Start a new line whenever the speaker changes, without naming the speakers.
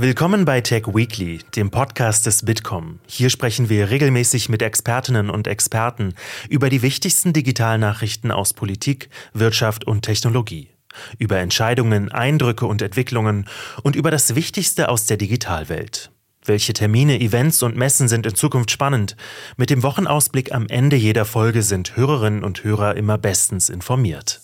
Willkommen bei Tech Weekly, dem Podcast des Bitkom. Hier sprechen wir regelmäßig mit Expertinnen und Experten über die wichtigsten Digitalnachrichten aus Politik, Wirtschaft und Technologie, über Entscheidungen, Eindrücke und Entwicklungen und über das Wichtigste aus der Digitalwelt. Welche Termine, Events und Messen sind in Zukunft spannend? Mit dem Wochenausblick am Ende jeder Folge sind Hörerinnen und Hörer immer bestens informiert.